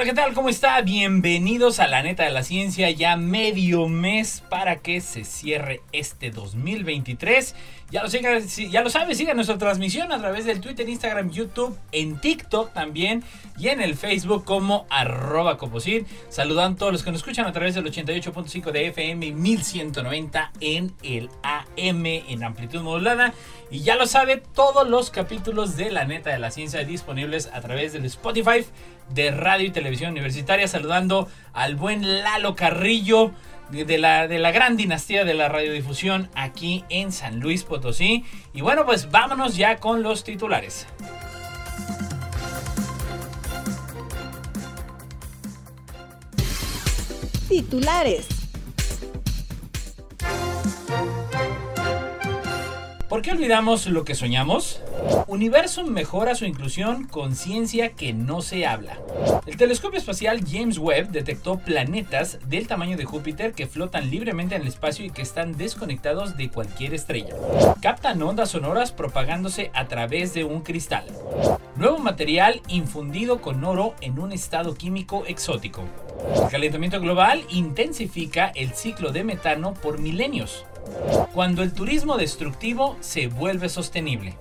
Hola, ¿qué tal? ¿Cómo está? Bienvenidos a la neta de la ciencia, ya medio mes para que se cierre este 2023. Ya lo, siga, ya lo sabe, siga nuestra transmisión a través del Twitter, Instagram, YouTube, en TikTok también y en el Facebook como arroba coposit. Saludan a todos los que nos escuchan a través del 88.5 de FM y 1190 en el AM en amplitud modulada. Y ya lo sabe, todos los capítulos de La Neta de la Ciencia disponibles a través del Spotify de Radio y Televisión Universitaria. Saludando al buen Lalo Carrillo de la, de la gran dinastía de la radiodifusión aquí en San Luis Potosí. Y bueno, pues vámonos ya con los titulares. Titulares. ¿Por qué olvidamos lo que soñamos? Universo mejora su inclusión con ciencia que no se habla. El telescopio espacial James Webb detectó planetas del tamaño de Júpiter que flotan libremente en el espacio y que están desconectados de cualquier estrella. Captan ondas sonoras propagándose a través de un cristal. Nuevo material infundido con oro en un estado químico exótico. El calentamiento global intensifica el ciclo de metano por milenios cuando el turismo destructivo se vuelve sostenible.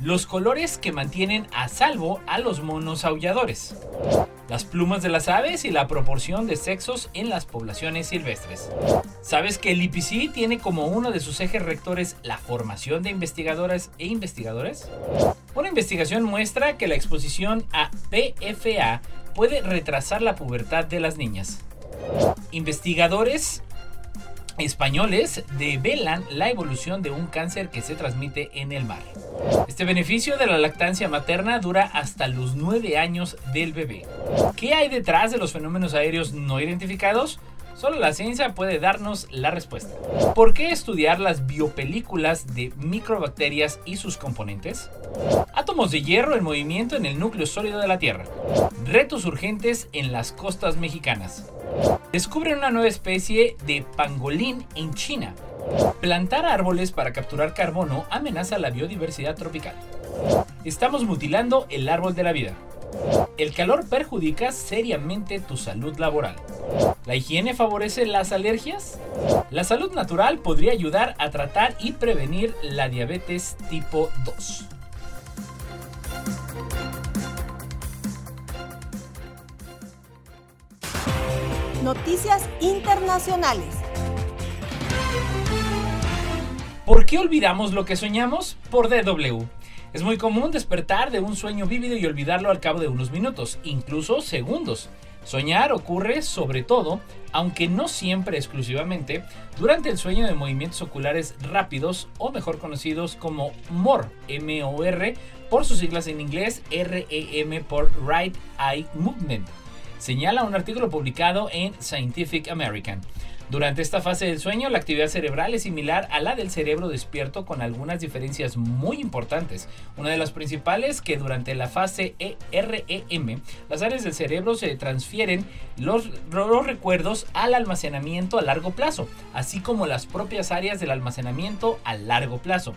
Los colores que mantienen a salvo a los monos aulladores. Las plumas de las aves y la proporción de sexos en las poblaciones silvestres. ¿Sabes que el IPC tiene como uno de sus ejes rectores la formación de investigadoras e investigadores? Una investigación muestra que la exposición a PFA puede retrasar la pubertad de las niñas. Investigadores españoles develan la evolución de un cáncer que se transmite en el mar. Este beneficio de la lactancia materna dura hasta los 9 años del bebé. ¿Qué hay detrás de los fenómenos aéreos no identificados? Solo la ciencia puede darnos la respuesta. ¿Por qué estudiar las biopelículas de microbacterias y sus componentes? Átomos de hierro en movimiento en el núcleo sólido de la Tierra. Retos urgentes en las costas mexicanas. Descubren una nueva especie de pangolín en China. Plantar árboles para capturar carbono amenaza la biodiversidad tropical. Estamos mutilando el árbol de la vida. El calor perjudica seriamente tu salud laboral. ¿La higiene favorece las alergias? La salud natural podría ayudar a tratar y prevenir la diabetes tipo 2. Noticias internacionales. ¿Por qué olvidamos lo que soñamos? Por DW. Es muy común despertar de un sueño vívido y olvidarlo al cabo de unos minutos, incluso segundos. Soñar ocurre sobre todo, aunque no siempre exclusivamente, durante el sueño de movimientos oculares rápidos o mejor conocidos como MOR, M-O-R, por sus siglas en inglés, R-E-M por Right Eye Movement señala un artículo publicado en Scientific American. Durante esta fase del sueño, la actividad cerebral es similar a la del cerebro despierto con algunas diferencias muy importantes. Una de las principales que durante la fase e REM, las áreas del cerebro se transfieren los, los recuerdos al almacenamiento a largo plazo, así como las propias áreas del almacenamiento a largo plazo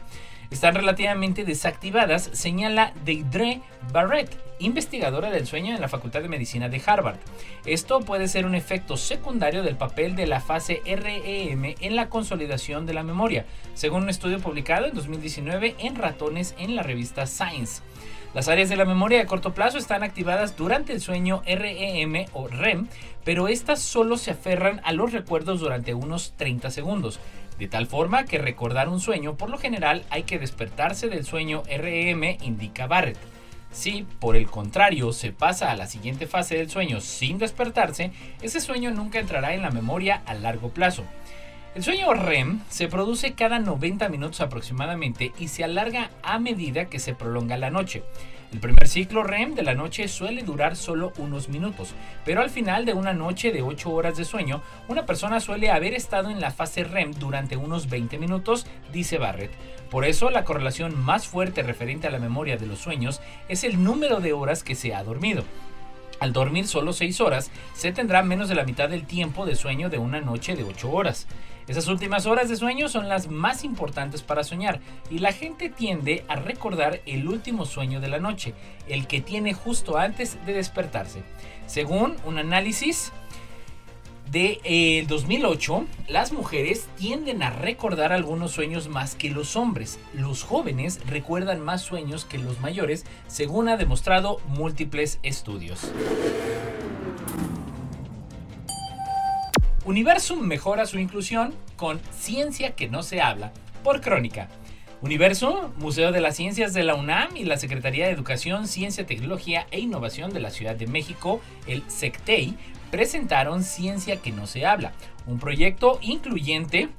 están relativamente desactivadas, señala Deidre Barrett, investigadora del sueño en la Facultad de Medicina de Harvard. Esto puede ser un efecto secundario del papel de la fase REM en la consolidación de la memoria, según un estudio publicado en 2019 en ratones en la revista Science. Las áreas de la memoria de corto plazo están activadas durante el sueño REM o REM, pero estas solo se aferran a los recuerdos durante unos 30 segundos. De tal forma que recordar un sueño, por lo general, hay que despertarse del sueño REM, indica Barrett. Si, por el contrario, se pasa a la siguiente fase del sueño sin despertarse, ese sueño nunca entrará en la memoria a largo plazo. El sueño REM se produce cada 90 minutos aproximadamente y se alarga a medida que se prolonga la noche. El primer ciclo REM de la noche suele durar solo unos minutos, pero al final de una noche de 8 horas de sueño, una persona suele haber estado en la fase REM durante unos 20 minutos, dice Barrett. Por eso, la correlación más fuerte referente a la memoria de los sueños es el número de horas que se ha dormido. Al dormir solo 6 horas, se tendrá menos de la mitad del tiempo de sueño de una noche de 8 horas. Esas últimas horas de sueño son las más importantes para soñar y la gente tiende a recordar el último sueño de la noche, el que tiene justo antes de despertarse. Según un análisis de 2008, eh, las mujeres tienden a recordar algunos sueños más que los hombres. Los jóvenes recuerdan más sueños que los mayores, según ha demostrado múltiples estudios. Universum mejora su inclusión con Ciencia que no se habla por Crónica. Universo, Museo de las Ciencias de la UNAM y la Secretaría de Educación, Ciencia, Tecnología e Innovación de la Ciudad de México, el SECTEI, presentaron Ciencia que no se habla, un proyecto incluyente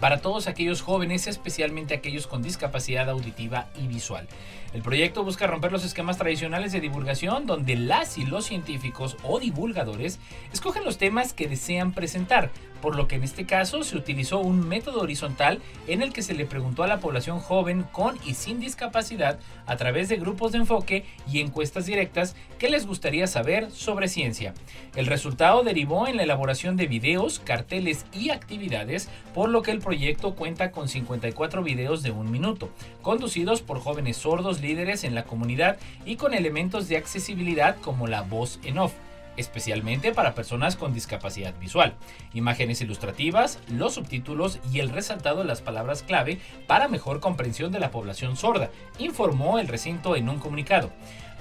para todos aquellos jóvenes, especialmente aquellos con discapacidad auditiva y visual. El proyecto busca romper los esquemas tradicionales de divulgación donde las y los científicos o divulgadores escogen los temas que desean presentar, por lo que en este caso se utilizó un método horizontal en el que se le preguntó a la población joven con y sin discapacidad a través de grupos de enfoque y encuestas directas qué les gustaría saber sobre ciencia. El resultado derivó en la elaboración de videos, carteles y actividades, por lo que el proyecto cuenta con 54 videos de un minuto, conducidos por jóvenes sordos líderes en la comunidad y con elementos de accesibilidad como la voz en off especialmente para personas con discapacidad visual, imágenes ilustrativas, los subtítulos y el resaltado de las palabras clave para mejor comprensión de la población sorda, informó el recinto en un comunicado.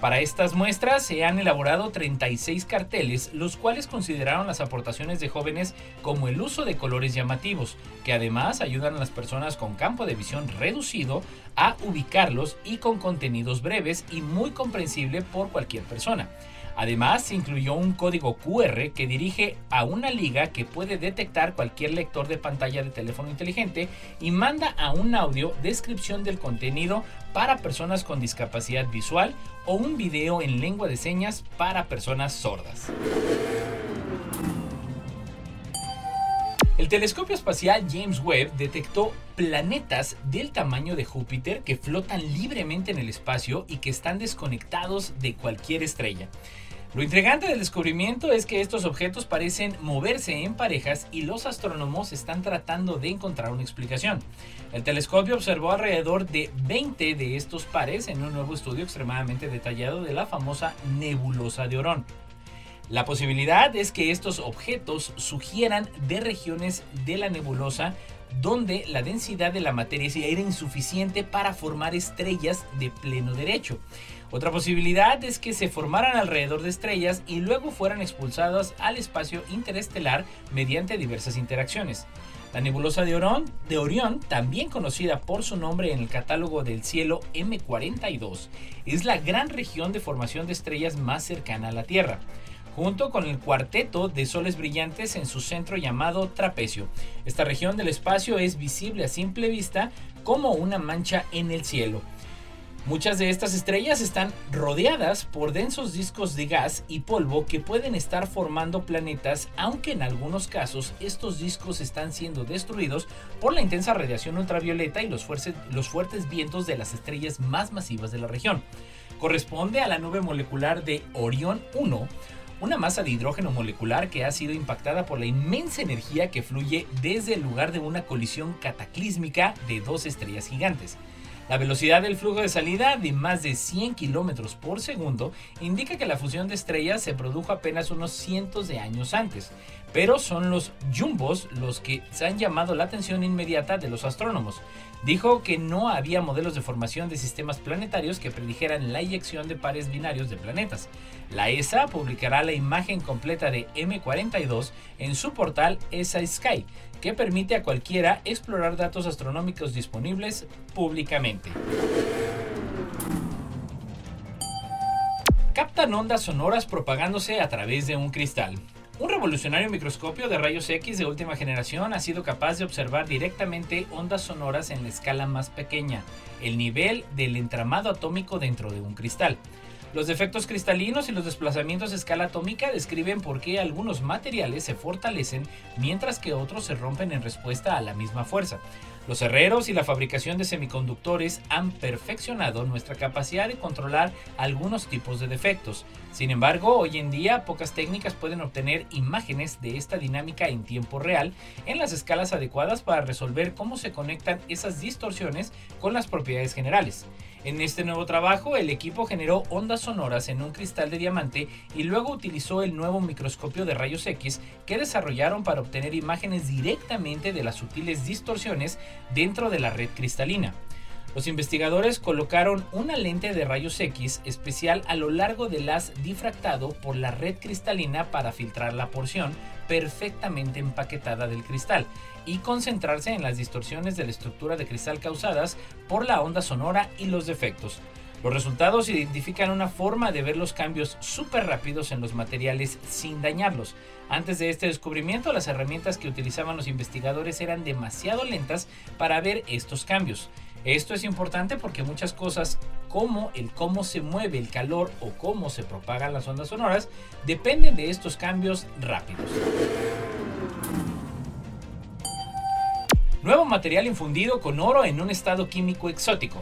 Para estas muestras se han elaborado 36 carteles, los cuales consideraron las aportaciones de jóvenes como el uso de colores llamativos, que además ayudan a las personas con campo de visión reducido a ubicarlos y con contenidos breves y muy comprensible por cualquier persona. Además, incluyó un código QR que dirige a una liga que puede detectar cualquier lector de pantalla de teléfono inteligente y manda a un audio descripción del contenido para personas con discapacidad visual o un video en lengua de señas para personas sordas. El telescopio espacial James Webb detectó planetas del tamaño de Júpiter que flotan libremente en el espacio y que están desconectados de cualquier estrella. Lo intrigante del descubrimiento es que estos objetos parecen moverse en parejas y los astrónomos están tratando de encontrar una explicación. El telescopio observó alrededor de 20 de estos pares en un nuevo estudio extremadamente detallado de la famosa nebulosa de Orón. La posibilidad es que estos objetos sugieran de regiones de la nebulosa donde la densidad de la materia era insuficiente para formar estrellas de pleno derecho. Otra posibilidad es que se formaran alrededor de estrellas y luego fueran expulsadas al espacio interestelar mediante diversas interacciones. La nebulosa de Orión, de Orión, también conocida por su nombre en el catálogo del cielo M42, es la gran región de formación de estrellas más cercana a la Tierra junto con el cuarteto de soles brillantes en su centro llamado trapecio. Esta región del espacio es visible a simple vista como una mancha en el cielo. Muchas de estas estrellas están rodeadas por densos discos de gas y polvo que pueden estar formando planetas, aunque en algunos casos estos discos están siendo destruidos por la intensa radiación ultravioleta y los, fuertes, vientos de las estrellas más masivas de la región. Corresponde a la nube molecular de Orión 1, una masa de hidrógeno molecular que ha sido impactada por la inmensa energía que fluye desde el lugar de una colisión cataclísmica de dos estrellas gigantes. La velocidad del flujo de salida de más de 100 kilómetros por segundo indica que la fusión de estrellas se produjo apenas unos cientos de años antes, pero son los jumbos los que se han llamado la atención inmediata de los astrónomos. Dijo que no había modelos de formación de sistemas planetarios que predijeran la eyección de pares binarios de planetas. La ESA publicará la imagen completa de M42 en su portal ESA Sky, que permite a cualquiera explorar datos astronómicos disponibles públicamente. Captan ondas sonoras propagándose a través de un cristal. Un revolucionario microscopio de rayos X de última generación ha sido capaz de observar directamente ondas sonoras en la escala más pequeña, el nivel del entramado atómico dentro de un cristal. Los defectos cristalinos y los desplazamientos a escala atómica describen por qué algunos materiales se fortalecen mientras que otros se rompen en respuesta a la misma fuerza. Los herreros y la fabricación de semiconductores han perfeccionado nuestra capacidad de controlar algunos tipos de defectos. Sin embargo, hoy en día pocas técnicas pueden obtener imágenes de esta dinámica en tiempo real en las escalas adecuadas para resolver cómo se conectan esas distorsiones con las propiedades generales. En este nuevo trabajo, el equipo generó ondas sonoras en un cristal de diamante y luego utilizó el nuevo microscopio de rayos X que desarrollaron para obtener imágenes directamente de las sutiles distorsiones dentro de la red cristalina. Los investigadores colocaron una lente de rayos X especial a lo largo del haz difractado por la red cristalina para filtrar la porción perfectamente empaquetada del cristal y concentrarse en las distorsiones de la estructura de cristal causadas por la onda sonora y los defectos. Los resultados identifican una forma de ver los cambios súper rápidos en los materiales sin dañarlos. Antes de este descubrimiento, las herramientas que utilizaban los investigadores eran demasiado lentas para ver estos cambios. Esto es importante porque muchas cosas como el cómo se mueve el calor o cómo se propagan las ondas sonoras dependen de estos cambios rápidos. Nuevo material infundido con oro en un estado químico exótico.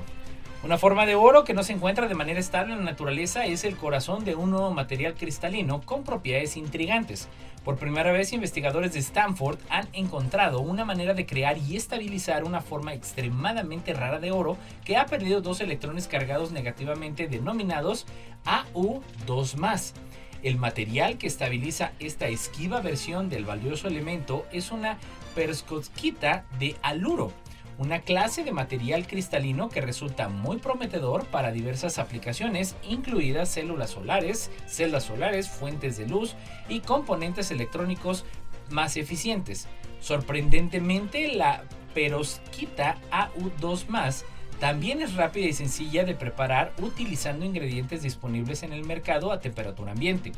Una forma de oro que no se encuentra de manera estable en la naturaleza es el corazón de un nuevo material cristalino con propiedades intrigantes. Por primera vez, investigadores de Stanford han encontrado una manera de crear y estabilizar una forma extremadamente rara de oro que ha perdido dos electrones cargados negativamente denominados AU2+. El material que estabiliza esta esquiva versión del valioso elemento es una perovskita de aluro una clase de material cristalino que resulta muy prometedor para diversas aplicaciones, incluidas células solares, celdas solares, fuentes de luz y componentes electrónicos más eficientes. Sorprendentemente, la perovskita AU2 también es rápida y sencilla de preparar utilizando ingredientes disponibles en el mercado a temperatura ambiente.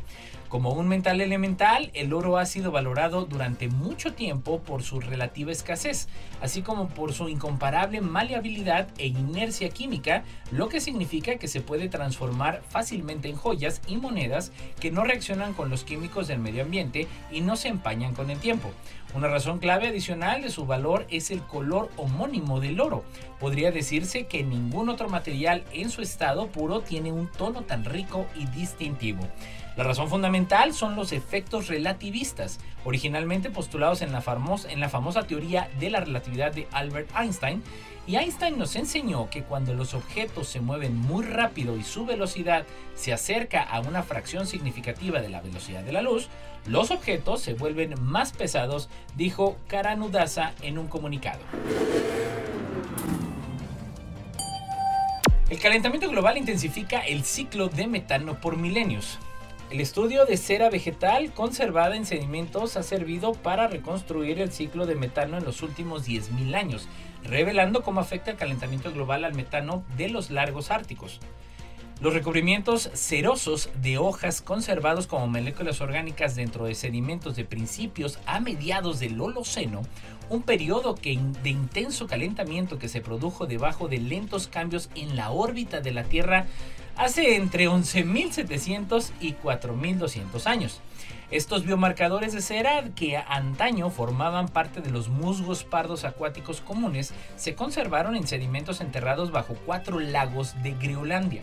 Como un metal elemental, el oro ha sido valorado durante mucho tiempo por su relativa escasez, así como por su incomparable maleabilidad e inercia química, lo que significa que se puede transformar fácilmente en joyas y monedas que no reaccionan con los químicos del medio ambiente y no se empañan con el tiempo. Una razón clave adicional de su valor es el color homónimo del oro. Podría decirse que ningún otro material en su estado puro tiene un tono tan rico y distintivo. La razón fundamental son los efectos relativistas, originalmente postulados en la, famosa teoría de la relatividad de Albert Einstein, y Einstein nos enseñó que cuando los objetos se mueven muy rápido y su velocidad se acerca a una fracción significativa de la velocidad de la luz, los objetos se vuelven más pesados, dijo Karanudasa en un comunicado. El calentamiento global intensifica el ciclo de metano por milenios. El estudio de cera vegetal conservada en sedimentos ha servido para reconstruir el ciclo de metano en los últimos 10.000 años, revelando cómo afecta el calentamiento global al metano de los largos árticos. Los recubrimientos cerosos de hojas conservados como moléculas orgánicas dentro de sedimentos de principios a mediados del Holoceno, un periodo de intenso calentamiento que se produjo debajo de lentos cambios en la órbita de la Tierra hace entre 11.700 y 4.200 años. Estos biomarcadores de cera que antaño formaban parte de los musgos pardos acuáticos comunes se conservaron en sedimentos enterrados bajo cuatro lagos de Groenlandia.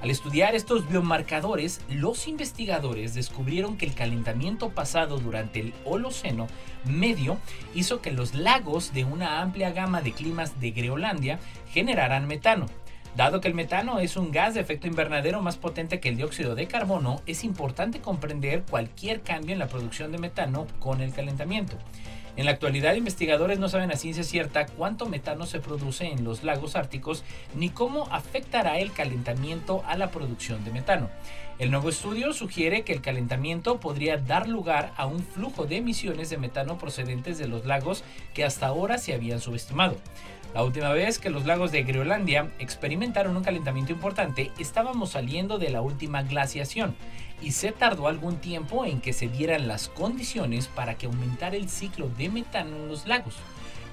Al estudiar estos biomarcadores, los investigadores descubrieron que el calentamiento pasado durante el Holoceno medio hizo que los lagos de una amplia gama de climas de Groenlandia generaran metano. Dado que el metano es un gas de efecto invernadero más potente que el dióxido de carbono, es importante comprender cualquier cambio en la producción de metano con el calentamiento. En la actualidad, investigadores no saben a ciencia cierta cuánto metano se produce en los lagos árticos ni cómo afectará el calentamiento a la producción de metano. El nuevo estudio sugiere que el calentamiento podría dar lugar a un flujo de emisiones de metano procedentes de los lagos que hasta ahora se habían subestimado. La última vez que los lagos de Groenlandia experimentaron un calentamiento importante, estábamos saliendo de la última glaciación. y se tardó algún tiempo en que se dieran las condiciones para que aumentara el ciclo de metano en los lagos.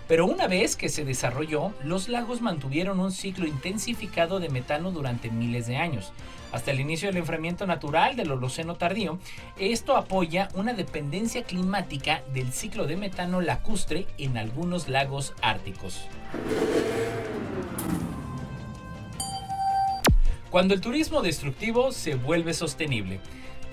Pero una vez que se desarrolló, los lagos mantuvieron un ciclo intensificado de metano durante miles de años. Hasta el inicio del enfriamiento natural del Holoceno tardío, esto apoya una dependencia climática del ciclo de metano lacustre en algunos lagos árticos. Cuando el turismo destructivo se vuelve sostenible.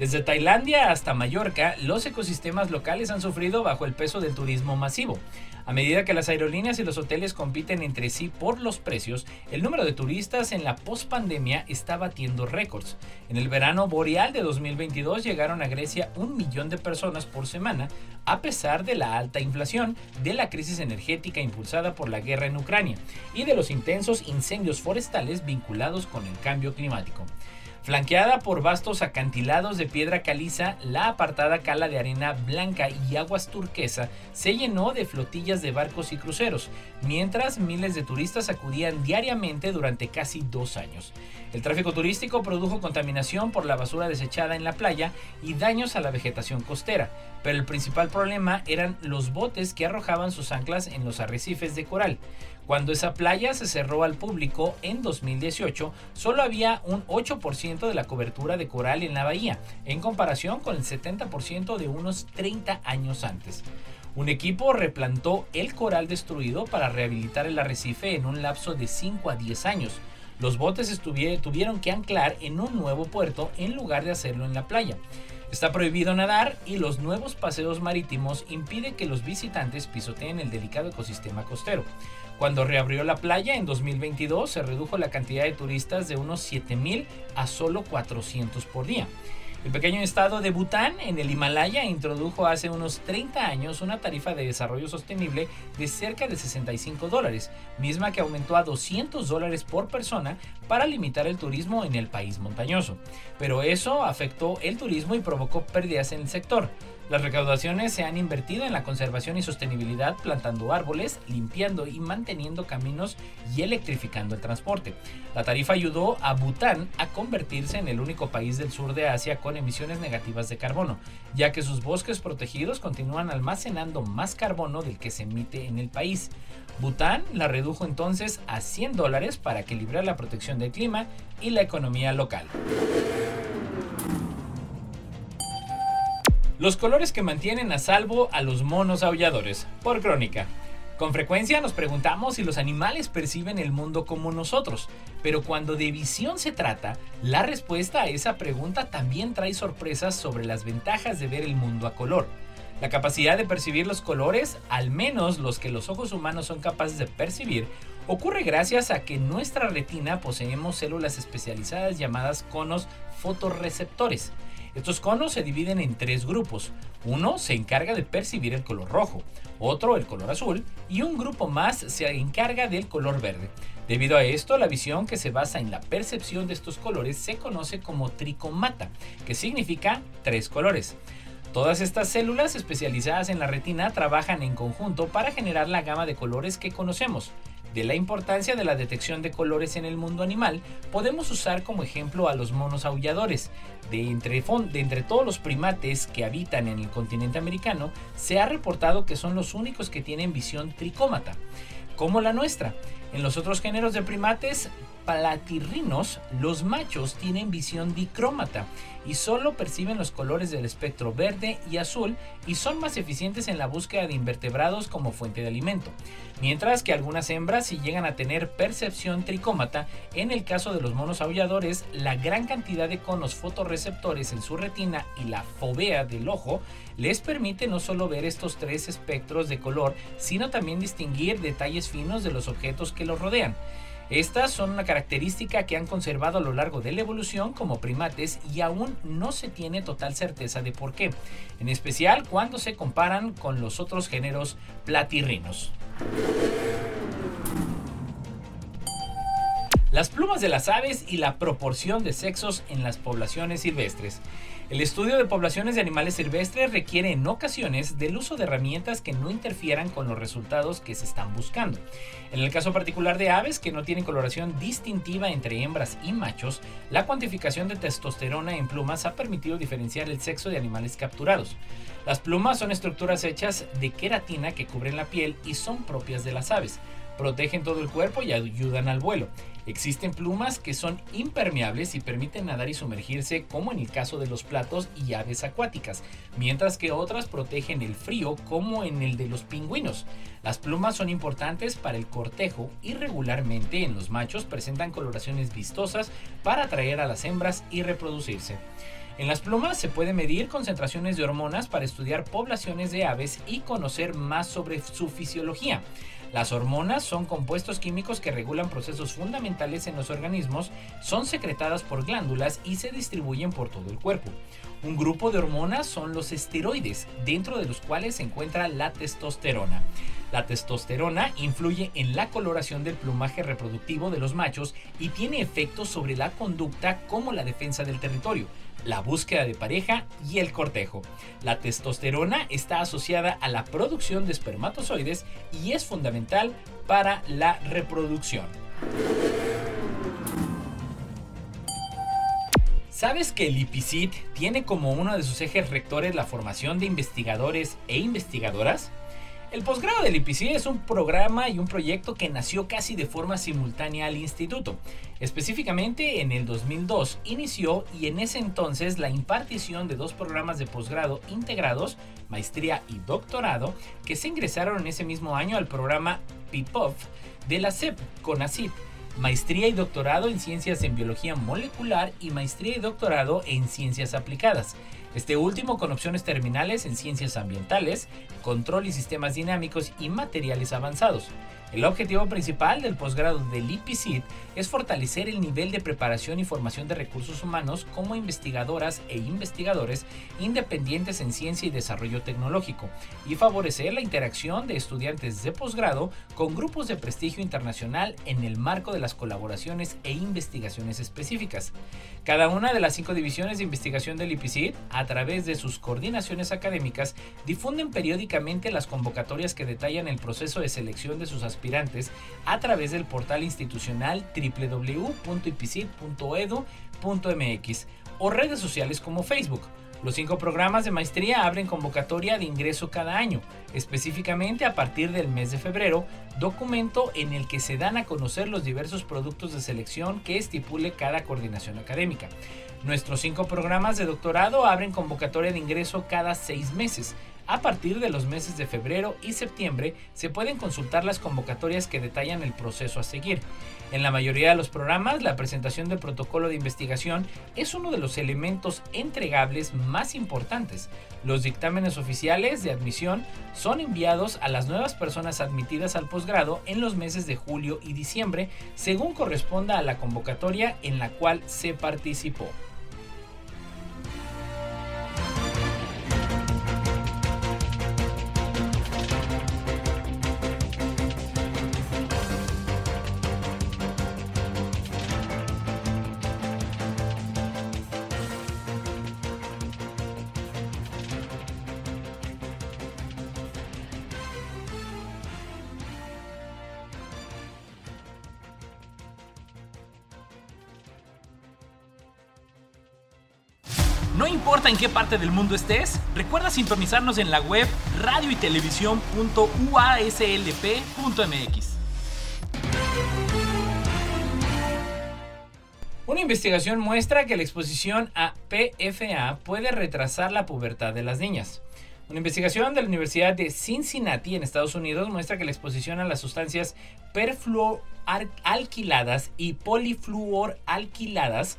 Desde Tailandia hasta Mallorca, los ecosistemas locales han sufrido bajo el peso del turismo masivo. A medida que las aerolíneas y los hoteles compiten entre sí por los precios, el número de turistas en la pospandemia está batiendo récords. En el verano boreal de 2022 llegaron a Grecia un millón de personas por semana, a pesar de la alta inflación, de la crisis energética impulsada por la guerra en Ucrania y de los intensos incendios forestales vinculados con el cambio climático. Flanqueada por vastos acantilados de piedra caliza, la apartada cala de arena blanca y aguas turquesa se llenó de flotillas de barcos y cruceros, mientras miles de turistas acudían diariamente durante casi dos años. El tráfico turístico produjo contaminación por la basura desechada en la playa y daños a la vegetación costera, pero el principal problema eran los botes que arrojaban sus anclas en los arrecifes de coral. Cuando esa playa se cerró al público en 2018, solo había un 8% de la cobertura de coral en la bahía, en comparación con el 70% de unos 30 años antes. Un equipo replantó el coral destruido para rehabilitar el arrecife en un lapso de 5 a 10 años. Los botes tuvieron que anclar en un nuevo puerto en lugar de hacerlo en la playa. Está prohibido nadar y los nuevos paseos marítimos impiden que los visitantes pisoteen el delicado ecosistema costero. Cuando reabrió la playa en 2022 se redujo la cantidad de turistas de unos 7.000 a solo 400 por día. El pequeño estado de Bután, en el Himalaya, introdujo hace unos 30 años una tarifa de desarrollo sostenible de cerca de 65 dólares, misma que aumentó a 200 dólares por persona para limitar el turismo en el país montañoso. Pero eso afectó el turismo y provocó pérdidas en el sector. Las recaudaciones se han invertido en la conservación y sostenibilidad plantando árboles, limpiando y manteniendo caminos y electrificando el transporte. La tarifa ayudó a Bután a convertirse en el único país del sur de Asia con emisiones negativas de carbono, ya que sus bosques protegidos continúan almacenando más carbono del que se emite en el país. Bután la redujo entonces a 100 dólares para equilibrar la protección del clima y la economía local. Los colores que mantienen a salvo a los monos aulladores, por crónica. Con frecuencia nos preguntamos si los animales perciben el mundo como nosotros, pero cuando de visión se trata, la respuesta a esa pregunta también trae sorpresas sobre las ventajas de ver el mundo a color. La capacidad de percibir los colores, al menos los que los ojos humanos son capaces de percibir, ocurre gracias a que en nuestra retina poseemos células especializadas llamadas conos fotorreceptores. Estos conos se dividen en tres grupos. Uno se encarga de percibir el color rojo, otro el color azul y un grupo más se encarga del color verde. Debido a esto, la visión que se basa en la percepción de estos colores se conoce como tricomata, que significa tres colores. Todas estas células especializadas en la retina trabajan en conjunto para generar la gama de colores que conocemos. De la importancia de la detección de colores en el mundo animal, podemos usar como ejemplo a los monos aulladores. De entre, todos los primates que habitan en el continente americano, se ha reportado que son los únicos que tienen visión tricómata, como la nuestra. En los otros géneros de primates, platirrinos, los machos tienen visión dicrómata y solo perciben los colores del espectro verde y azul y son más eficientes en la búsqueda de invertebrados como fuente de alimento, mientras que algunas hembras sí llegan a tener percepción tricómata, en el caso de los monos aulladores, la gran cantidad de conos fotorreceptores en su retina y la fovea del ojo les permite no solo ver estos tres espectros de color, sino también distinguir detalles finos de los objetos que los rodean. Estas son una característica que han conservado a lo largo de la evolución como primates y aún no se tiene total certeza de por qué, en especial cuando se comparan con los otros géneros platirrinos. las plumas de las aves y la proporción de sexos en las poblaciones silvestres. El estudio de poblaciones de animales silvestres requiere en ocasiones del uso de herramientas que no interfieran con los resultados que se están buscando. En el caso particular de aves que no tienen coloración distintiva entre hembras y machos, la cuantificación de testosterona en plumas ha permitido diferenciar el sexo de animales capturados. Las plumas son estructuras hechas de queratina que cubren la piel y son propias de las aves protegen todo el cuerpo y ayudan al vuelo. Existen plumas que son impermeables y permiten nadar y sumergirse, como en el caso de los platos y aves acuáticas, mientras que otras protegen el frío, como en el de los pingüinos. Las plumas son importantes para el cortejo y regularmente en los machos presentan coloraciones vistosas para atraer a las hembras y reproducirse. En las plumas se puede medir concentraciones de hormonas para estudiar poblaciones de aves y conocer más sobre su fisiología. Las hormonas son compuestos químicos que regulan procesos fundamentales en los organismos, son secretadas por glándulas y se distribuyen por todo el cuerpo. Un grupo de hormonas son los esteroides, dentro de los cuales se encuentra la testosterona. La testosterona influye en la coloración del plumaje reproductivo de los machos y tiene efectos sobre la conducta como la defensa del territorio, la búsqueda de pareja y el cortejo. La testosterona está asociada a la producción de espermatozoides y es fundamental para la reproducción. ¿Sabes que el IPCIT tiene como uno de sus ejes rectores la formación de investigadores e investigadoras? El posgrado del IPC es un programa y un proyecto que nació casi de forma simultánea al instituto. Específicamente en el 2002 inició y en ese entonces la impartición de dos programas de posgrado integrados, maestría y doctorado, que se ingresaron en ese mismo año al programa PIPOF de la CEP CONACYT maestría y doctorado en ciencias en biología molecular y maestría y doctorado en ciencias aplicadas. Este último con opciones terminales en ciencias ambientales, control y sistemas dinámicos y materiales avanzados. El objetivo principal del posgrado del IPCIT es fortalecer el nivel de preparación y formación de recursos humanos como investigadoras e investigadores independientes en ciencia y desarrollo tecnológico y favorecer la interacción de estudiantes de posgrado con grupos de prestigio internacional en el marco de las colaboraciones e investigaciones específicas. Cada una de las cinco divisiones de investigación del IPCIT, a través de sus coordinaciones académicas, difunden periódicamente las convocatorias que detallan el proceso de selección de sus aspirantes a través del portal institucional www.ipcit.edu.mx o redes sociales como Facebook. Los cinco programas de maestría abren convocatoria de ingreso cada año, específicamente a partir del mes de febrero, documento en el que se dan a conocer los diversos productos de selección que estipule cada coordinación académica. Nuestros cinco programas de doctorado abren convocatoria de ingreso cada seis meses, a partir de los meses de febrero y septiembre se pueden consultar las convocatorias que detallan el proceso a seguir. En la mayoría de los programas, la presentación del protocolo de investigación es uno de los elementos entregables más importantes. Los dictámenes oficiales de admisión son enviados a las nuevas personas admitidas al posgrado en los meses de julio y diciembre, según corresponda a la convocatoria en la cual se participó. Qué parte del mundo estés, recuerda sintonizarnos en la web radio y Una investigación muestra que la exposición a PFA puede retrasar la pubertad de las niñas. Una investigación de la Universidad de Cincinnati en Estados Unidos muestra que la exposición a las sustancias perfluoralquiladas y polifluoralquiladas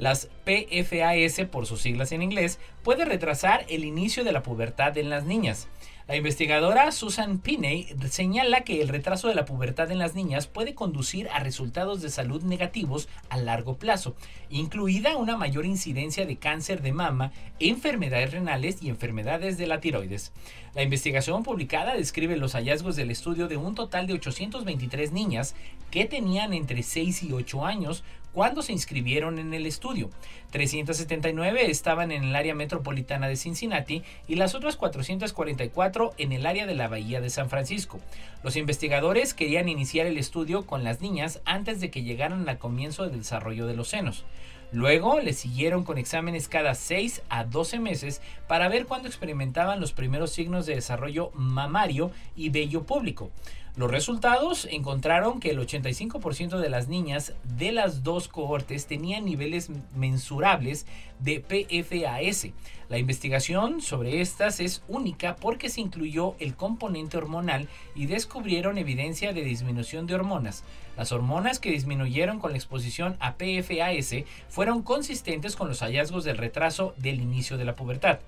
Las PFAS, por sus siglas en inglés, puede retrasar el inicio de la pubertad en las niñas. La investigadora Susan Pinney señala que el retraso de la pubertad en las niñas puede conducir a resultados de salud negativos a largo plazo, incluida una mayor incidencia de cáncer de mama, enfermedades renales y enfermedades de la tiroides. La investigación publicada describe los hallazgos del estudio de un total de 823 niñas que tenían entre 6 y 8 años cuando se inscribieron en el estudio. 379 estaban en el área metropolitana de Cincinnati y las otras 444 en el área de la Bahía de San Francisco. Los investigadores querían iniciar el estudio con las niñas antes de que llegaran al comienzo del desarrollo de los senos. Luego le siguieron con exámenes cada 6 a 12 meses para ver cuándo experimentaban los primeros signos de desarrollo mamario y vello público. Los resultados encontraron que el 85% de las niñas de las dos cohortes tenían niveles mensurables de PFAS. La investigación sobre estas es única porque se incluyó el componente hormonal y descubrieron evidencia de disminución de hormonas. Las hormonas que disminuyeron con la exposición a PFAS fueron consistentes con los hallazgos del retraso del inicio de la pubertad.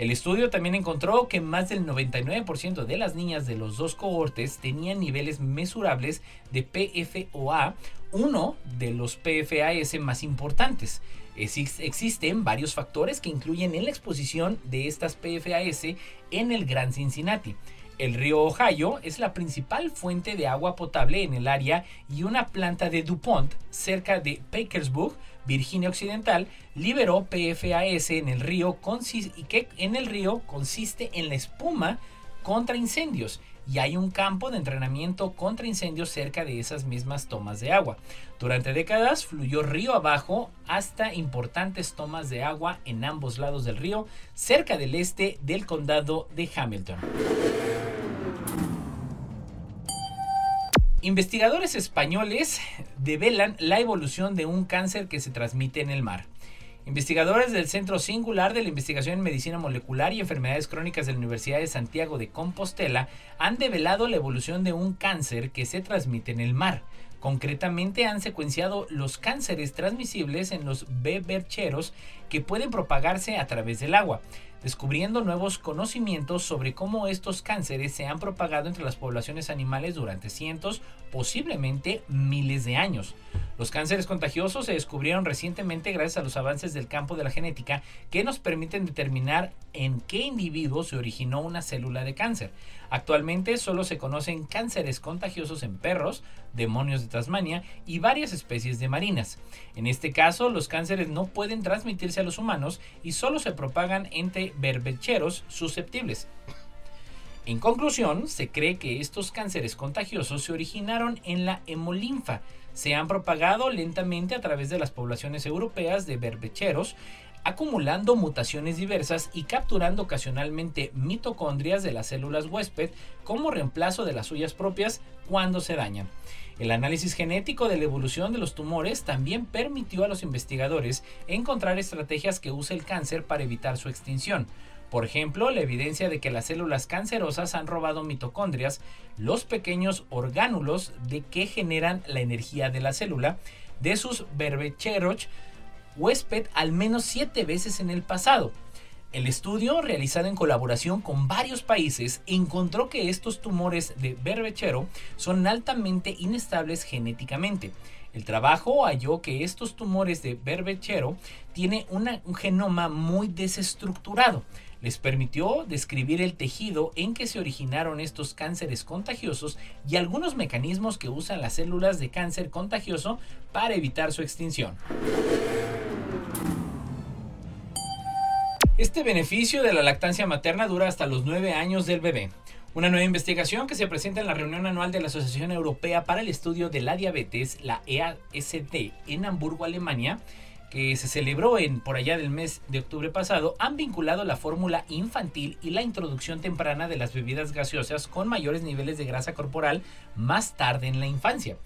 El estudio también encontró que más del 99% de las niñas de los dos cohortes tenían niveles mesurables de PFOA, uno de los PFAS más importantes. existen varios factores que incluyen en la exposición de estas PFAS en el Gran Cincinnati. El río Ohio es la principal fuente de agua potable en el área y una planta de DuPont cerca de Parkersburg Virginia Occidental liberó PFAS en el río que en el río consiste en la espuma contra incendios y hay un campo de entrenamiento contra incendios cerca de esas mismas tomas de agua. Durante décadas fluyó río abajo hasta importantes tomas de agua en ambos lados del río, cerca del este del condado de Hamilton. Investigadores españoles develan la evolución de un cáncer que se transmite en el mar. Investigadores del Centro Singular de la Investigación en Medicina Molecular y Enfermedades Crónicas de la Universidad de Santiago de Compostela han develado la evolución de un cáncer que se transmite en el mar. Concretamente han secuenciado los cánceres transmisibles en los bebercheros que pueden propagarse a través del agua descubriendo nuevos conocimientos sobre cómo estos cánceres se han propagado entre las poblaciones animales durante cientos, posiblemente miles de años. Los cánceres contagiosos se descubrieron recientemente gracias a los avances del campo de la genética que nos permiten determinar en qué individuo se originó una célula de cáncer. Actualmente solo se conocen cánceres contagiosos en perros, demonios de Tasmania y varias especies de marinas. En este caso, los cánceres no pueden transmitirse a los humanos y solo se propagan entre berbecheros susceptibles. En conclusión, se cree que estos cánceres contagiosos se originaron en la hemolinfa, se han propagado lentamente a través de las poblaciones europeas de berbecheros, acumulando mutaciones diversas y capturando ocasionalmente mitocondrias de las células huésped como reemplazo de las suyas propias cuando se dañan. El análisis genético de la evolución de los tumores también permitió a los investigadores encontrar estrategias que use el cáncer para evitar su extinción, por ejemplo, la evidencia de que las células cancerosas han robado mitocondrias, los pequeños orgánulos de que generan la energía de la célula, de sus berbecheros huésped al menos siete veces en el pasado. El estudio, realizado en colaboración con varios países, encontró que estos tumores de berbechero son altamente inestables genéticamente. El trabajo halló que estos tumores de berbechero tienen un genoma muy desestructurado, les permitió describir el tejido en que se originaron estos cánceres contagiosos y algunos mecanismos que usan las células de cáncer contagioso para evitar su extinción. Este beneficio de la lactancia materna dura hasta los 9 años del bebé. Una nueva investigación que se presenta en la reunión anual de la Asociación Europea para el Estudio de la Diabetes, la EASD, en Hamburgo, Alemania, que se celebró en por allá del mes de octubre pasado, han vinculado la fórmula infantil y la introducción temprana de las bebidas gaseosas con mayores niveles de grasa corporal más tarde en la infancia.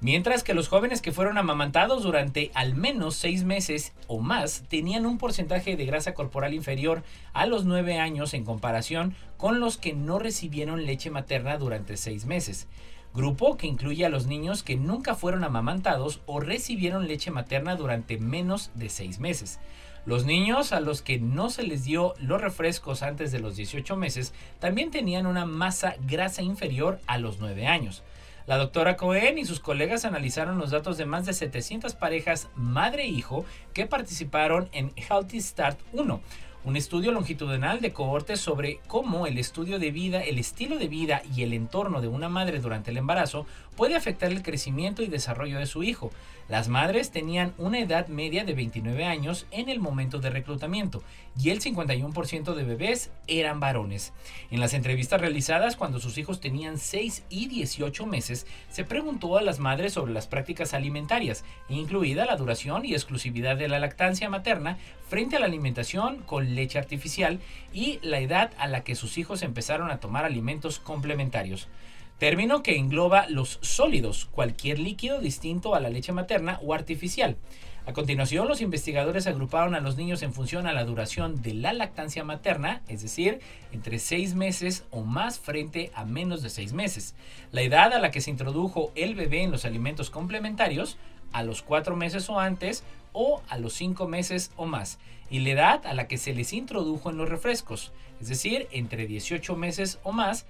Mientras que los jóvenes que fueron amamantados durante al menos seis meses o más tenían un porcentaje de grasa corporal inferior a los nueve años en comparación con los que no recibieron leche materna durante seis meses. Grupo que incluye a los niños que nunca fueron amamantados o recibieron leche materna durante menos de seis meses. Los niños a los que no se les dio los refrescos antes de los 18 meses también tenían una masa grasa inferior a los 9 años. La doctora Cohen y sus colegas analizaron los datos de más de 700 parejas madre-hijo que participaron en Healthy Start 1, un estudio longitudinal de cohortes sobre cómo el estudio de vida, el estilo de vida y el entorno de una madre durante el embarazo puede afectar el crecimiento y desarrollo de su hijo. Las madres tenían una edad media de 29 años en el momento de reclutamiento y el 51% de bebés eran varones. En las entrevistas realizadas cuando sus hijos tenían 6 y 18 meses, se preguntó a las madres sobre las prácticas alimentarias, incluida la duración y exclusividad de la lactancia materna frente a la alimentación con leche artificial y la edad a la que sus hijos empezaron a tomar alimentos complementarios. Término que engloba los sólidos, cualquier líquido distinto a la leche materna o artificial. A continuación, los investigadores agruparon a los niños en función a la duración de la lactancia materna, es decir, entre seis meses o más frente a menos de seis meses, la edad a la que se introdujo el bebé en los alimentos complementarios, a los cuatro meses o antes, o a los cinco meses o más, y la edad a la que se les introdujo en los refrescos, es decir, entre 18 meses o más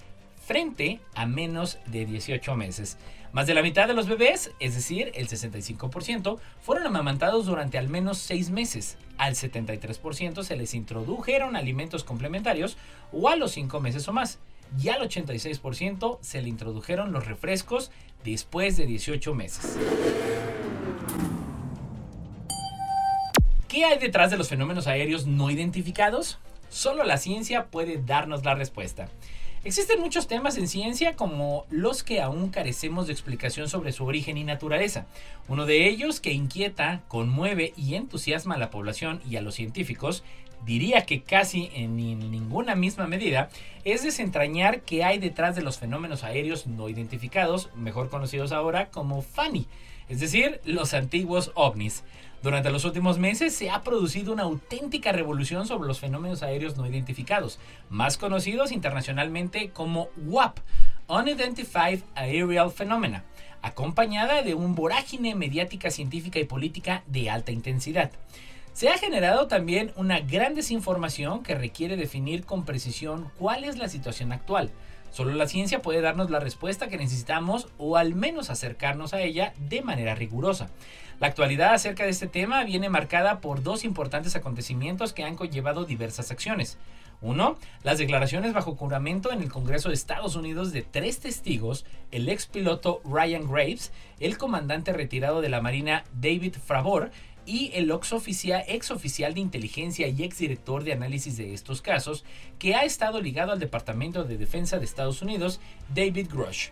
frente a menos de 18 meses. Más de la mitad de los bebés, es decir, el 65%, fueron amamantados durante al menos 6 meses. Al 73% se les introdujeron alimentos complementarios o a los 5 meses o más. Y al 86% se le introdujeron los refrescos después de 18 meses. ¿Qué hay detrás de los fenómenos aéreos no identificados? Solo la ciencia puede darnos la respuesta. Existen muchos temas en ciencia como los que aún carecemos de explicación sobre su origen y naturaleza. Uno de ellos que inquieta, conmueve y entusiasma a la población y a los científicos, diría que casi en ninguna misma medida, es desentrañar qué hay detrás de los fenómenos aéreos no identificados, mejor conocidos ahora como FANI, es decir, los antiguos ovnis. Durante los últimos meses se ha producido una auténtica revolución sobre los fenómenos aéreos no identificados, más conocidos internacionalmente como WAP, Unidentified Aerial Phenomena, acompañada de un vorágine mediática científica y política de alta intensidad. Se ha generado también una gran desinformación que requiere definir con precisión cuál es la situación actual. Solo la ciencia puede darnos la respuesta que necesitamos o al menos acercarnos a ella de manera rigurosa. La actualidad acerca de este tema viene marcada por dos importantes acontecimientos que han conllevado diversas acciones. Uno, las declaraciones bajo juramento en el Congreso de Estados Unidos de tres testigos, el ex piloto Ryan Graves, el comandante retirado de la Marina David Fravor y el ex oficial, de inteligencia y ex director de análisis de estos casos, que ha estado ligado al Departamento de Defensa de Estados Unidos, David Grush.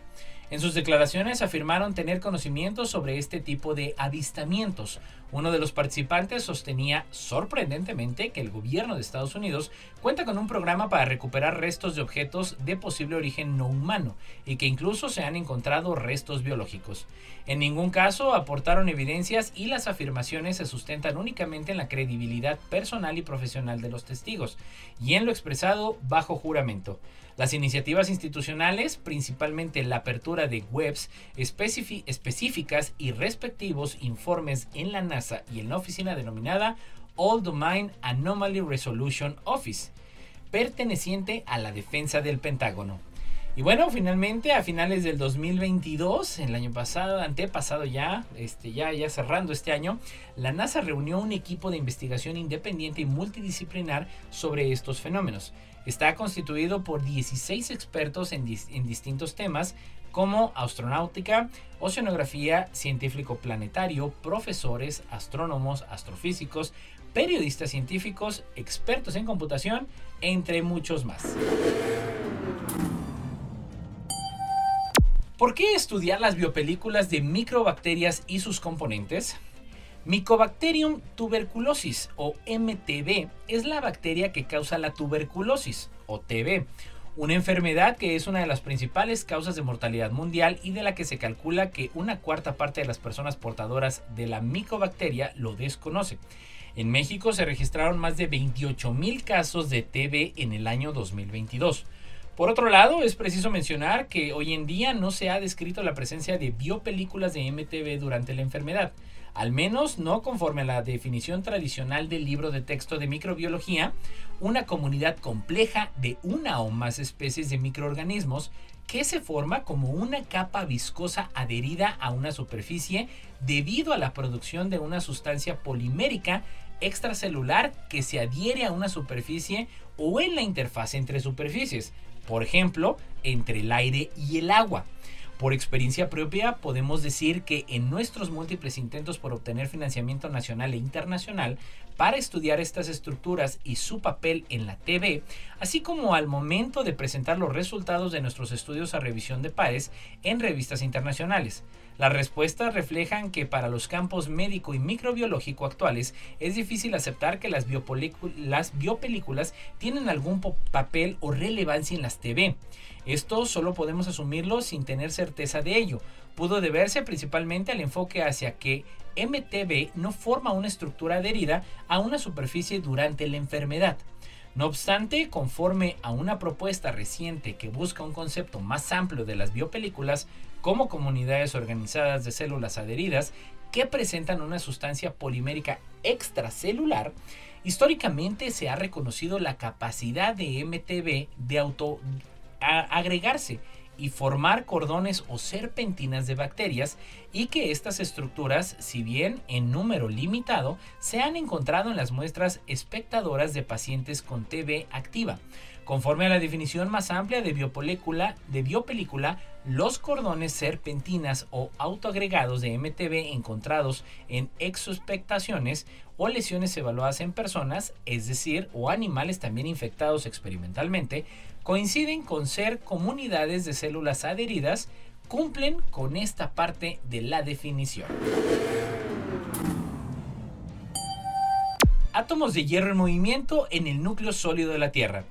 En sus declaraciones afirmaron tener conocimiento sobre este tipo de avistamientos. Uno de los participantes sostenía sorprendentemente que el gobierno de Estados Unidos cuenta con un programa para recuperar restos de objetos de posible origen no humano y que incluso se han encontrado restos biológicos. En ningún caso aportaron evidencias y las afirmaciones se sustentan únicamente en la credibilidad personal y profesional de los testigos y en lo expresado bajo juramento. Las iniciativas institucionales, principalmente la apertura de webs específicas y respectivos informes en la NASA y en la oficina denominada All Domain Anomaly Resolution Office, perteneciente a la defensa del Pentágono. Y bueno, finalmente a finales del 2022, el año pasado, antepasado ya, este, ya, ya cerrando este año, la NASA reunió un equipo de investigación independiente y multidisciplinar sobre estos fenómenos. Está constituido por 16 expertos en, distintos temas como astronáutica, oceanografía, científico planetario, profesores, astrónomos, astrofísicos, periodistas científicos, expertos en computación, entre muchos más. ¿Por qué estudiar las biopelículas de microbacterias y sus componentes? Mycobacterium tuberculosis o MTB es la bacteria que causa la tuberculosis o TB, una enfermedad que es una de las principales causas de mortalidad mundial y de la que se calcula que una cuarta parte de las personas portadoras de la micobacteria lo desconoce. En México se registraron más de 28 mil casos de TB en el año 2022. Por otro lado, es preciso mencionar que hoy en día no se ha descrito la presencia de biopelículas de MTV durante la enfermedad, al menos no conforme a la definición tradicional del libro de texto de microbiología, una comunidad compleja de una o más especies de microorganismos que se forma como una capa viscosa adherida a una superficie debido a la producción de una sustancia polimérica extracelular que se adhiere a una superficie o en la interfaz entre superficies, por ejemplo, entre el aire y el agua. Por experiencia propia podemos decir que en nuestros múltiples intentos por obtener financiamiento nacional e internacional para estudiar estas estructuras y su papel en la TV, así como al momento de presentar los resultados de nuestros estudios a revisión de pares en revistas internacionales. Las respuestas reflejan que para los campos médico y microbiológico actuales es difícil aceptar que las, las biopelículas tienen algún papel o relevancia en las TV. Esto solo podemos asumirlo sin tener certeza de ello. Pudo deberse principalmente al enfoque hacia que MTB no forma una estructura adherida a una superficie durante la enfermedad. No obstante, conforme a una propuesta reciente que busca un concepto más amplio de las biopelículas como comunidades organizadas de células adheridas que presentan una sustancia polimérica extracelular, históricamente se ha reconocido la capacidad de MTB de auto agregarse y formar cordones o serpentinas de bacterias y que estas estructuras, si bien en número limitado, se han encontrado en las muestras espectadoras de pacientes con TB activa. Conforme a la definición más amplia de biopelícula, de biopelícula, los cordones serpentinas o autoagregados de MTB encontrados en exospectaciones o lesiones evaluadas en personas, es decir, o animales también infectados experimentalmente, coinciden con ser comunidades de células adheridas, cumplen con esta parte de la definición. Átomos de hierro en movimiento en el núcleo sólido de la Tierra.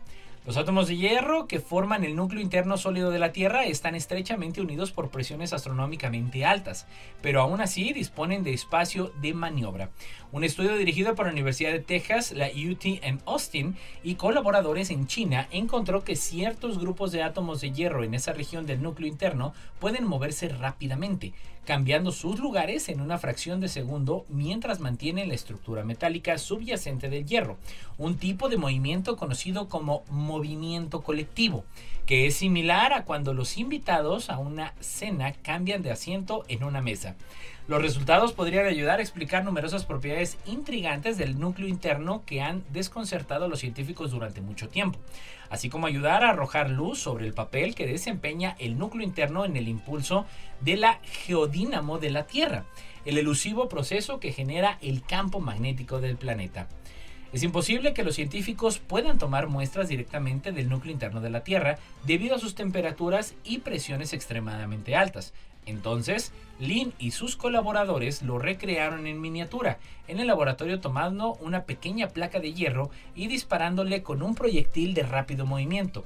Los átomos de hierro que forman el núcleo interno sólido de la Tierra están estrechamente unidos por presiones astronómicamente altas, pero aún así disponen de espacio de maniobra. Un estudio dirigido por la Universidad de Texas, la UT en Austin y colaboradores en China encontró que ciertos grupos de átomos de hierro en esa región del núcleo interno pueden moverse rápidamente, cambiando sus lugares en una fracción de segundo mientras mantienen la estructura metálica subyacente del hierro, un tipo de movimiento conocido como movimiento colectivo, que es similar a cuando los invitados a una cena cambian de asiento en una mesa. Los resultados podrían ayudar a explicar numerosas propiedades intrigantes del núcleo interno que han desconcertado a los científicos durante mucho tiempo, así como ayudar a arrojar luz sobre el papel que desempeña el núcleo interno en el impulso de la geodínamo de la Tierra, el elusivo proceso que genera el campo magnético del planeta. Es imposible que los científicos puedan tomar muestras directamente del núcleo interno de la Tierra debido a sus temperaturas y presiones extremadamente altas. Entonces, Lin y sus colaboradores lo recrearon en miniatura, en el laboratorio tomando una pequeña placa de hierro y disparándole con un proyectil de rápido movimiento.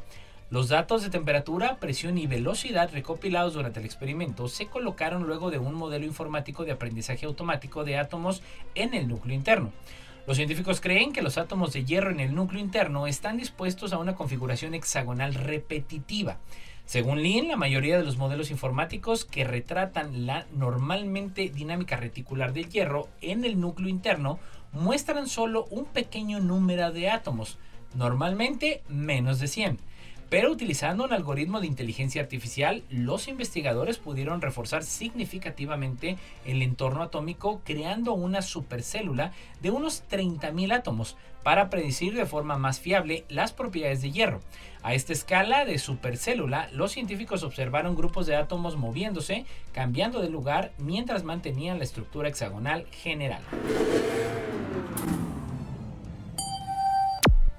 Los datos de temperatura, presión y velocidad recopilados durante el experimento se colocaron luego de un modelo informático de aprendizaje automático de átomos en el núcleo interno. Los científicos creen que los átomos de hierro en el núcleo interno están dispuestos a una configuración hexagonal repetitiva. Según Lin, la mayoría de los modelos informáticos que retratan la normalmente dinámica reticular del hierro en el núcleo interno muestran solo un pequeño número de átomos, normalmente menos de 100. Pero utilizando un algoritmo de inteligencia artificial, los investigadores pudieron reforzar significativamente el entorno atómico creando una supercélula de unos 30.000 átomos para predecir de forma más fiable las propiedades de hierro. A esta escala de supercélula, los científicos observaron grupos de átomos moviéndose, cambiando de lugar mientras mantenían la estructura hexagonal general.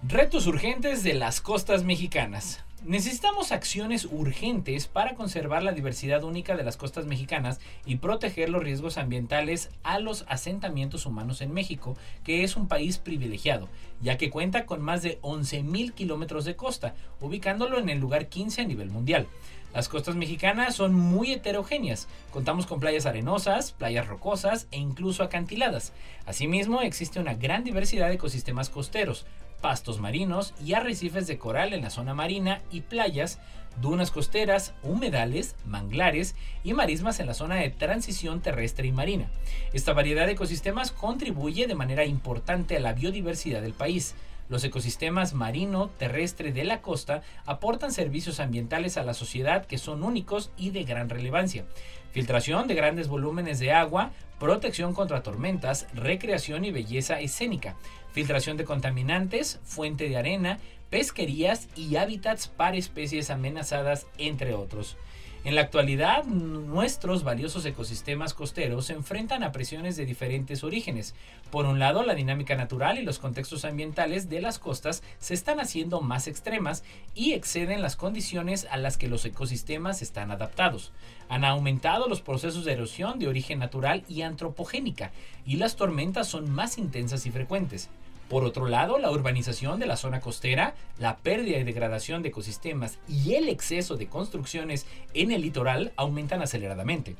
Retos urgentes de las costas mexicanas. Necesitamos acciones urgentes para conservar la diversidad única de las costas mexicanas y proteger los riesgos ambientales a los asentamientos humanos en México, que es un país privilegiado, ya que cuenta con más de 11.000 kilómetros de costa, ubicándolo en el lugar 15 a nivel mundial. Las costas mexicanas son muy heterogéneas. Contamos con playas arenosas, playas rocosas e incluso acantiladas. Asimismo, existe una gran diversidad de ecosistemas costeros, pastos marinos y arrecifes de coral en la zona marina y playas, dunas costeras, humedales, manglares y marismas en la zona de transición terrestre y marina. Esta variedad de ecosistemas contribuye de manera importante a la biodiversidad del país. Los ecosistemas marino, terrestre de la costa aportan servicios ambientales a la sociedad que son únicos y de gran relevancia. Filtración de grandes volúmenes de agua, protección contra tormentas, recreación y belleza escénica, filtración de contaminantes, fuente de arena, pesquerías y hábitats para especies amenazadas, entre otros. En la actualidad, nuestros valiosos ecosistemas costeros se enfrentan a presiones de diferentes orígenes. Por un lado, la dinámica natural y los contextos ambientales de las costas se están haciendo más extremas y exceden las condiciones a las que los ecosistemas están adaptados. Han aumentado los procesos de erosión de origen natural y antropogénica, y las tormentas son más intensas y frecuentes. Por otro lado, la urbanización de la zona costera, la pérdida y degradación de ecosistemas y el exceso de construcciones en el litoral aumentan aceleradamente.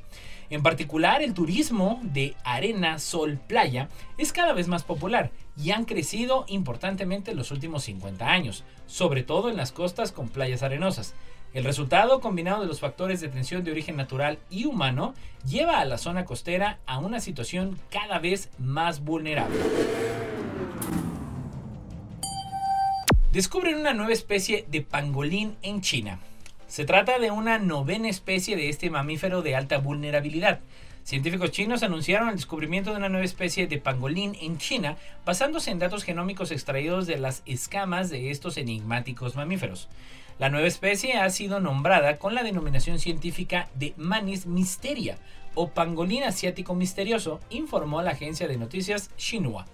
En particular, el turismo de arena, sol, playa es cada vez más popular y han crecido importantemente en los últimos 50 años, sobre todo en las costas con playas arenosas. El resultado, combinado de los factores de tensión de origen natural y humano, lleva a la zona costera a una situación cada vez más vulnerable. Descubren una nueva especie de pangolín en China. Se trata de una novena especie de este mamífero de alta vulnerabilidad. Científicos chinos anunciaron el descubrimiento de una nueva especie de pangolín en China basándose en datos genómicos extraídos de las escamas de estos enigmáticos mamíferos. La nueva especie ha sido nombrada con la denominación científica de Manis mysteria o pangolín asiático misterioso, informó la agencia de noticias Xinhua.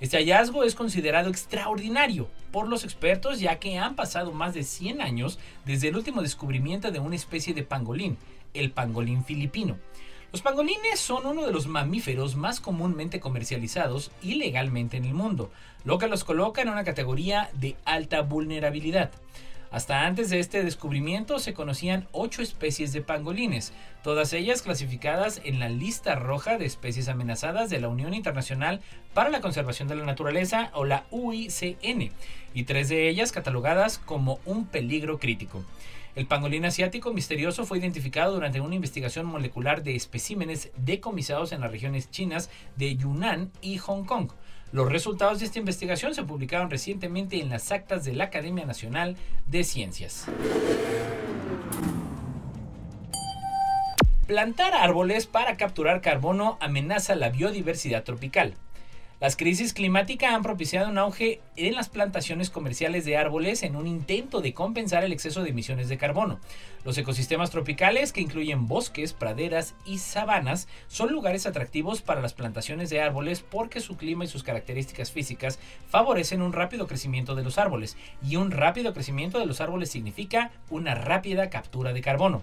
Este hallazgo es considerado extraordinario por los expertos ya que han pasado más de 100 años desde el último descubrimiento de una especie de pangolín, el pangolín filipino. Los pangolines son uno de los mamíferos más comúnmente comercializados ilegalmente en el mundo, lo que los coloca en una categoría de alta vulnerabilidad. Hasta antes de este descubrimiento se conocían ocho especies de pangolines, todas ellas clasificadas en la lista roja de especies amenazadas de la Unión Internacional para la Conservación de la Naturaleza o la UICN, y tres de ellas catalogadas como un peligro crítico. El pangolín asiático misterioso fue identificado durante una investigación molecular de especímenes decomisados en las regiones chinas de Yunnan y Hong Kong. Los resultados de esta investigación se publicaron recientemente en las actas de la Academia Nacional de Ciencias. Plantar árboles para capturar carbono amenaza la biodiversidad tropical. Las crisis climáticas han propiciado un auge en las plantaciones comerciales de árboles en un intento de compensar el exceso de emisiones de carbono. Los ecosistemas tropicales, que incluyen bosques, praderas y sabanas, son lugares atractivos para las plantaciones de árboles porque su clima y sus características físicas favorecen un rápido crecimiento de los árboles, y un rápido crecimiento de los árboles significa una rápida captura de carbono.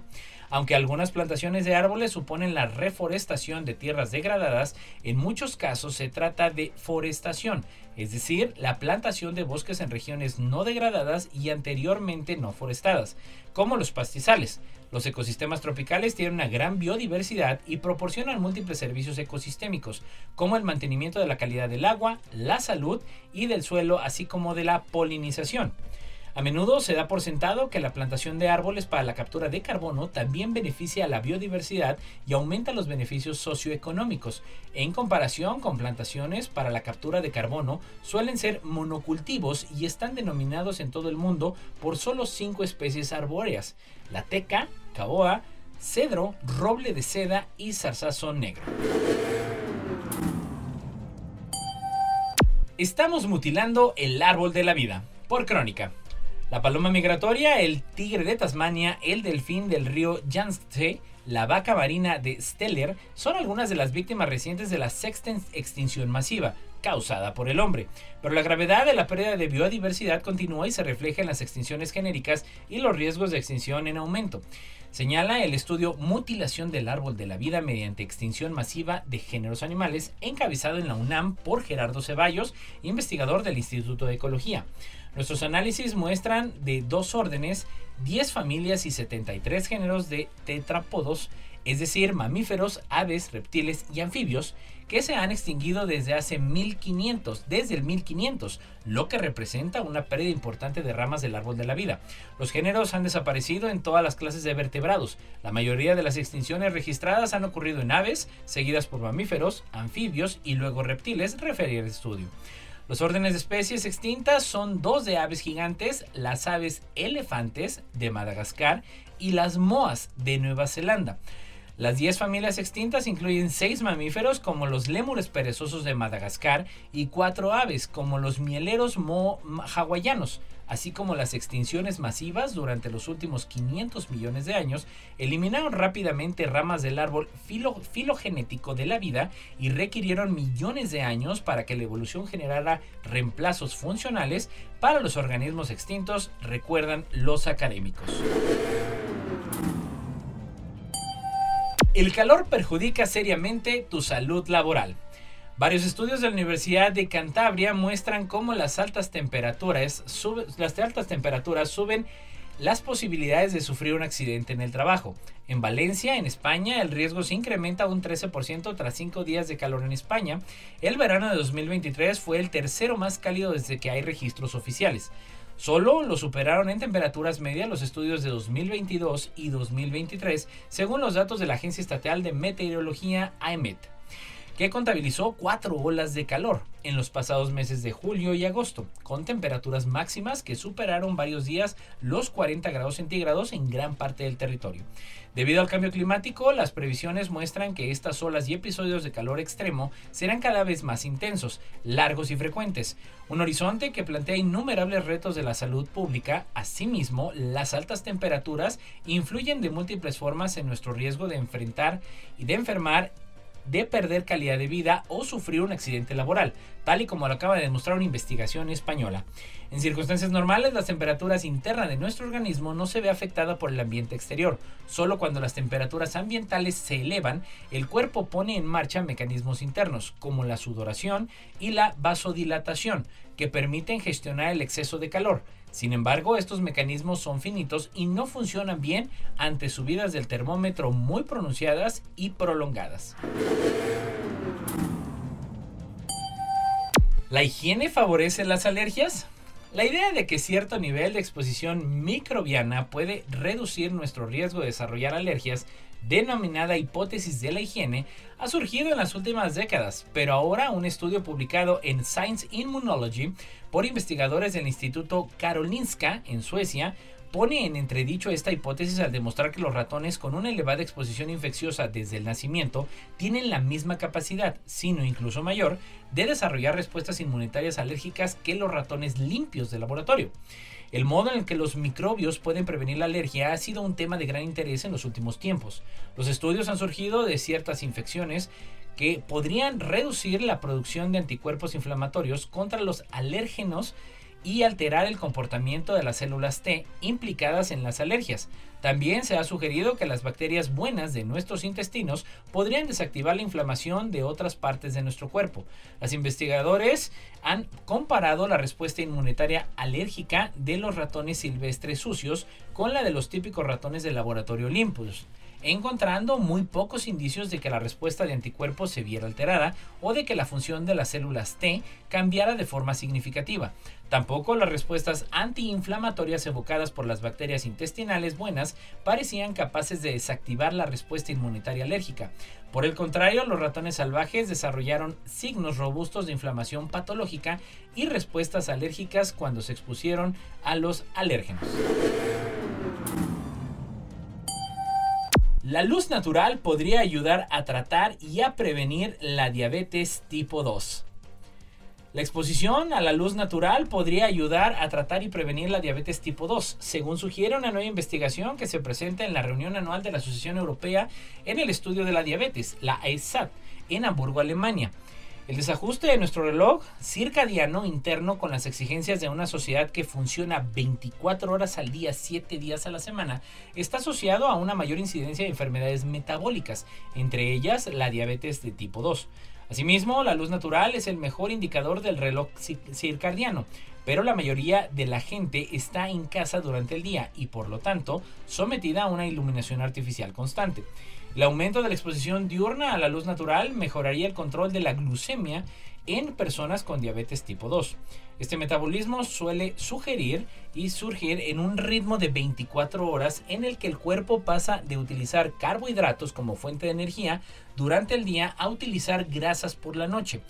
Aunque algunas plantaciones de árboles suponen la reforestación de tierras degradadas, en muchos casos se trata de forestación, es decir, la plantación de bosques en regiones no degradadas y anteriormente no forestadas, como los pastizales. Los ecosistemas tropicales tienen una gran biodiversidad y proporcionan múltiples servicios ecosistémicos, como el mantenimiento de la calidad del agua, la salud y del suelo, así como de la polinización. A menudo se da por sentado que la plantación de árboles para la captura de carbono también beneficia a la biodiversidad y aumenta los beneficios socioeconómicos. En comparación con plantaciones para la captura de carbono, suelen ser monocultivos y están denominados en todo el mundo por solo cinco especies arbóreas: la teca, caoa, cedro, roble de seda y zarzazo negro. Estamos mutilando el árbol de la vida. Por crónica. La paloma migratoria, el tigre de Tasmania, el delfín del río Yangtze, la vaca marina de Steller son algunas de las víctimas recientes de la sexta extinción masiva, causada por el hombre. Pero la gravedad de la pérdida de biodiversidad continúa y se refleja en las extinciones genéricas y los riesgos de extinción en aumento. Señala el estudio Mutilación del árbol de la vida mediante extinción masiva de géneros animales, encabezado en la UNAM por Gerardo Ceballos, investigador del Instituto de Ecología. Nuestros análisis muestran de dos órdenes, 10 familias y 73 géneros de tetrápodos, es decir, mamíferos, aves, reptiles y anfibios, que se han extinguido desde hace 1500, desde el 1500, lo que representa una pérdida importante de ramas del árbol de la vida. Los géneros han desaparecido en todas las clases de vertebrados. La mayoría de las extinciones registradas han ocurrido en aves, seguidas por mamíferos, anfibios y luego reptiles, refería el estudio. Los órdenes de especies extintas son dos de aves gigantes, las aves elefantes de Madagascar y las moas de Nueva Zelanda. Las 10 familias extintas incluyen 6 mamíferos como los lémures perezosos de Madagascar y 4 aves como los mieleros mo hawaianos, así como las extinciones masivas durante los últimos 500 millones de años, eliminaron rápidamente ramas del árbol filogenético de la vida y requirieron millones de años para que la evolución generara reemplazos funcionales para los organismos extintos, recuerdan los académicos. El calor perjudica seriamente tu salud laboral. Varios estudios de la Universidad de Cantabria muestran cómo las altas temperaturas, las altas temperaturas suben las posibilidades de sufrir un accidente en el trabajo. En Valencia, en España, el riesgo se incrementa un 13% tras 5 días de calor en España. El verano de 2023 fue el tercero más cálido desde que hay registros oficiales. Solo lo superaron en temperaturas medias los estudios de 2022 y 2023, según los datos de la Agencia Estatal de Meteorología AEMET, que contabilizó cuatro olas de calor en los pasados meses de julio y agosto, con temperaturas máximas que superaron varios días los 40 grados centígrados en gran parte del territorio. Debido al cambio climático, las previsiones muestran que estas olas y episodios de calor extremo serán cada vez más intensos, largos y frecuentes, un horizonte que plantea innumerables retos de la salud pública. Asimismo, las altas temperaturas influyen de múltiples formas en nuestro riesgo de enfrentar y de enfermar de perder calidad de vida o sufrir un accidente laboral, tal y como lo acaba de demostrar una investigación española. En circunstancias normales, la temperatura interna de nuestro organismo no se ve afectada por el ambiente exterior. Solo cuando las temperaturas ambientales se elevan, el cuerpo pone en marcha mecanismos internos, como la sudoración y la vasodilatación, que permiten gestionar el exceso de calor. Sin embargo, estos mecanismos son finitos y no funcionan bien ante subidas del termómetro muy pronunciadas y prolongadas. ¿La higiene favorece las alergias? La idea de que cierto nivel de exposición microbiana puede reducir nuestro riesgo de desarrollar alergias, denominada hipótesis de la higiene, ha surgido en las últimas décadas, pero ahora un estudio publicado en Science Immunology por investigadores del Instituto Karolinska en Suecia pone en entredicho esta hipótesis al demostrar que los ratones con una elevada exposición infecciosa desde el nacimiento tienen la misma capacidad, sino incluso mayor, de desarrollar respuestas inmunitarias alérgicas que los ratones limpios de laboratorio. El modo en el que los microbios pueden prevenir la alergia ha sido un tema de gran interés en los últimos tiempos. Los estudios han surgido de ciertas infecciones que podrían reducir la producción de anticuerpos inflamatorios contra los alérgenos y alterar el comportamiento de las células T implicadas en las alergias. También se ha sugerido que las bacterias buenas de nuestros intestinos podrían desactivar la inflamación de otras partes de nuestro cuerpo. Los investigadores han comparado la respuesta inmunitaria alérgica de los ratones silvestres sucios con la de los típicos ratones de laboratorio Olympus encontrando muy pocos indicios de que la respuesta de anticuerpos se viera alterada o de que la función de las células T cambiara de forma significativa. Tampoco las respuestas antiinflamatorias evocadas por las bacterias intestinales buenas parecían capaces de desactivar la respuesta inmunitaria alérgica. Por el contrario, los ratones salvajes desarrollaron signos robustos de inflamación patológica y respuestas alérgicas cuando se expusieron a los alérgenos. La luz natural podría ayudar a tratar y a prevenir la diabetes tipo 2. La exposición a la luz natural podría ayudar a tratar y prevenir la diabetes tipo 2, según sugiere una nueva investigación que se presenta en la reunión anual de la Asociación Europea en el estudio de la diabetes, la ESAT, en Hamburgo, Alemania. El desajuste de nuestro reloj circadiano interno con las exigencias de una sociedad que funciona 24 horas al día, 7 días a la semana, está asociado a una mayor incidencia de enfermedades metabólicas, entre ellas la diabetes de tipo 2. Asimismo, la luz natural es el mejor indicador del reloj circadiano, pero la mayoría de la gente está en casa durante el día y por lo tanto sometida a una iluminación artificial constante. El aumento de la exposición diurna a la luz natural mejoraría el control de la glucemia en personas con diabetes tipo 2. Este metabolismo suele sugerir y surgir en un ritmo de 24 horas en el que el cuerpo pasa de utilizar carbohidratos como fuente de energía durante el día a utilizar grasas por la noche.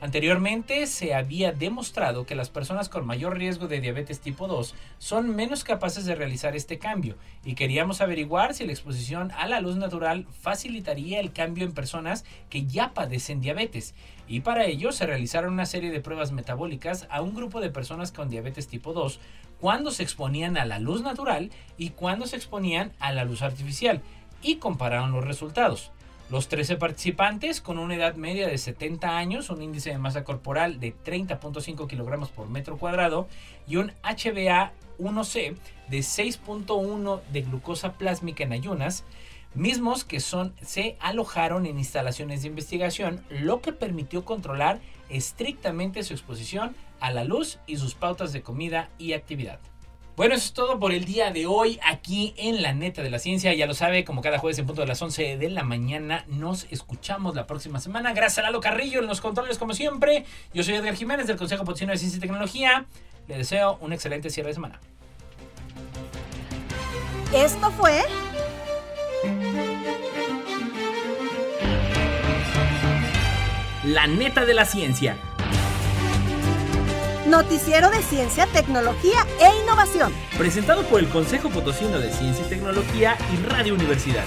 Anteriormente se había demostrado que las personas con mayor riesgo de diabetes tipo 2 son menos capaces de realizar este cambio y queríamos averiguar si la exposición a la luz natural facilitaría el cambio en personas que ya padecen diabetes. Y para ello se realizaron una serie de pruebas metabólicas a un grupo de personas con diabetes tipo 2 cuando se exponían a la luz natural y cuando se exponían a la luz artificial y compararon los resultados. Los 13 participantes, con una edad media de 70 años, un índice de masa corporal de 30.5 kilogramos por metro cuadrado y un HbA1c de 6.1 de glucosa plásmica en ayunas, mismos que son, se alojaron en instalaciones de investigación, lo que permitió controlar estrictamente su exposición a la luz y sus pautas de comida y actividad. Bueno, eso es todo por el día de hoy aquí en La Neta de la Ciencia. Ya lo sabe, como cada jueves en punto de las 11 de la mañana, nos escuchamos la próxima semana. Gracias a Lalo Carrillo en los controles, como siempre. Yo soy Edgar Jiménez del Consejo Profesional de Ciencia y Tecnología. Le deseo un excelente cierre de semana. Esto fue... La Neta de la Ciencia Noticiero de Ciencia, Tecnología e Innovación. Presentado por el Consejo Potosino de Ciencia y Tecnología y Radio Universidad.